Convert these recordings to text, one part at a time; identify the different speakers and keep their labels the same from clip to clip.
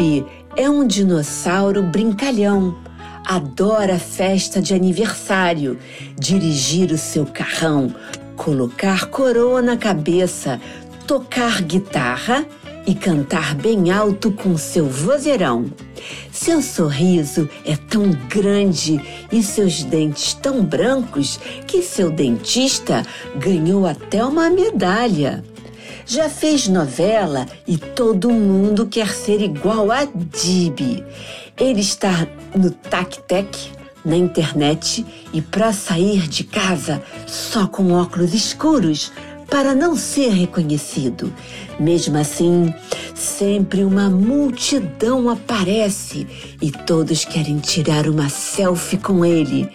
Speaker 1: Dibi é um dinossauro brincalhão. Adora festa de aniversário, dirigir o seu carrão, colocar coroa na cabeça, tocar guitarra e cantar bem alto com seu vozeirão. Seu sorriso é tão grande e seus dentes tão brancos que seu dentista ganhou até uma medalha. Já fez novela e todo mundo quer ser igual a Dib. Ele está no tac-tac, na internet e para sair de casa só com óculos escuros para não ser reconhecido. Mesmo assim, sempre uma multidão aparece e todos querem tirar uma selfie com ele.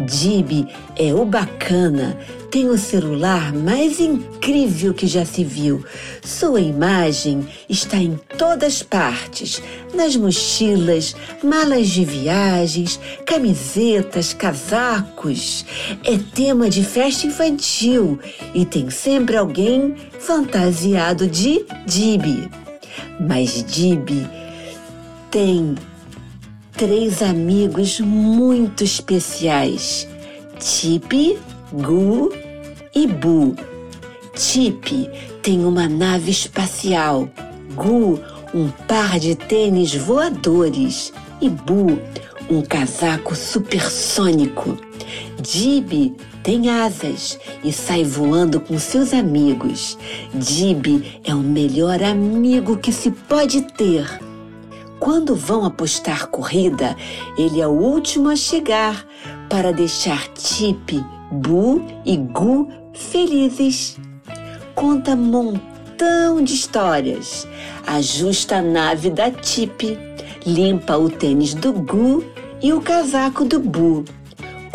Speaker 1: Dib é o bacana, tem o celular mais incrível que já se viu. Sua imagem está em todas partes: nas mochilas, malas de viagens, camisetas, casacos. É tema de festa infantil e tem sempre alguém fantasiado de Dib. Mas Dib tem três amigos muito especiais: Tipe, Gu e Bu. Chip tem uma nave espacial, Gu, um par de tênis voadores e Bu, um casaco supersônico. Dib tem asas e sai voando com seus amigos. Dib é o melhor amigo que se pode ter. Quando vão apostar corrida, ele é o último a chegar para deixar Chip Bu e Gu felizes. Conta montão de histórias. Ajusta a nave da Tip, limpa o tênis do Gu e o casaco do Bu.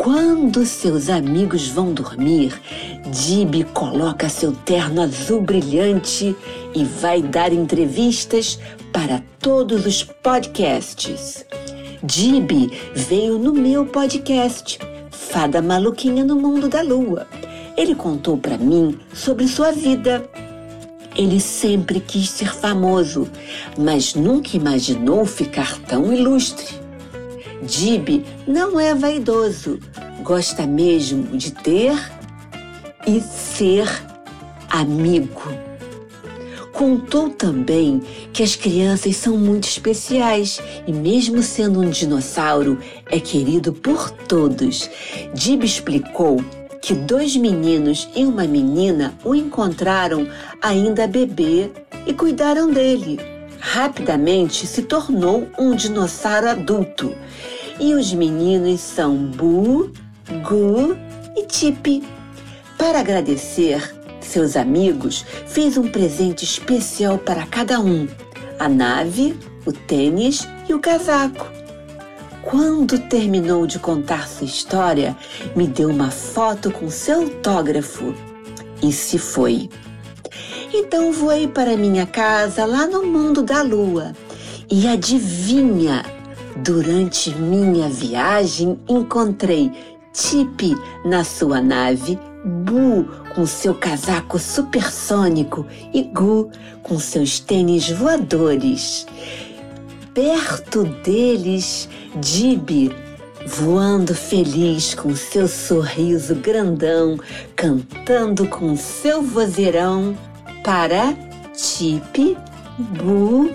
Speaker 1: Quando seus amigos vão dormir, Dib coloca seu terno azul brilhante e vai dar entrevistas para todos os podcasts. Dib veio no meu podcast fada maluquinha no mundo da lua. Ele contou para mim sobre sua vida. Ele sempre quis ser famoso, mas nunca imaginou ficar tão ilustre. Dib não é vaidoso, gosta mesmo de ter e ser amigo. Contou também que as crianças são muito especiais e, mesmo sendo um dinossauro, é querido por todos. Dib explicou que dois meninos e uma menina o encontraram ainda bebê e cuidaram dele. Rapidamente se tornou um dinossauro adulto. E os meninos são Bu, Gu e Tipi. Para agradecer, seus amigos, fez um presente especial para cada um: a nave, o tênis e o casaco. Quando terminou de contar sua história, me deu uma foto com seu autógrafo e se foi. Então voei para minha casa lá no mundo da lua e adivinha, durante minha viagem encontrei Tipe na sua nave Bu com seu casaco supersônico e Gu com seus tênis voadores. Perto deles, Dib voando feliz com seu sorriso grandão, cantando com seu vozeirão para Tip, Bu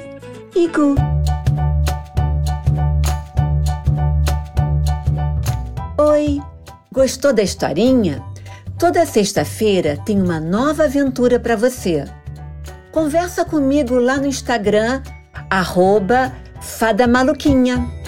Speaker 1: e Gu. Oi, gostou da historinha? Toda sexta-feira tem uma nova aventura para você. Conversa comigo lá no Instagram, arroba Fada Maluquinha.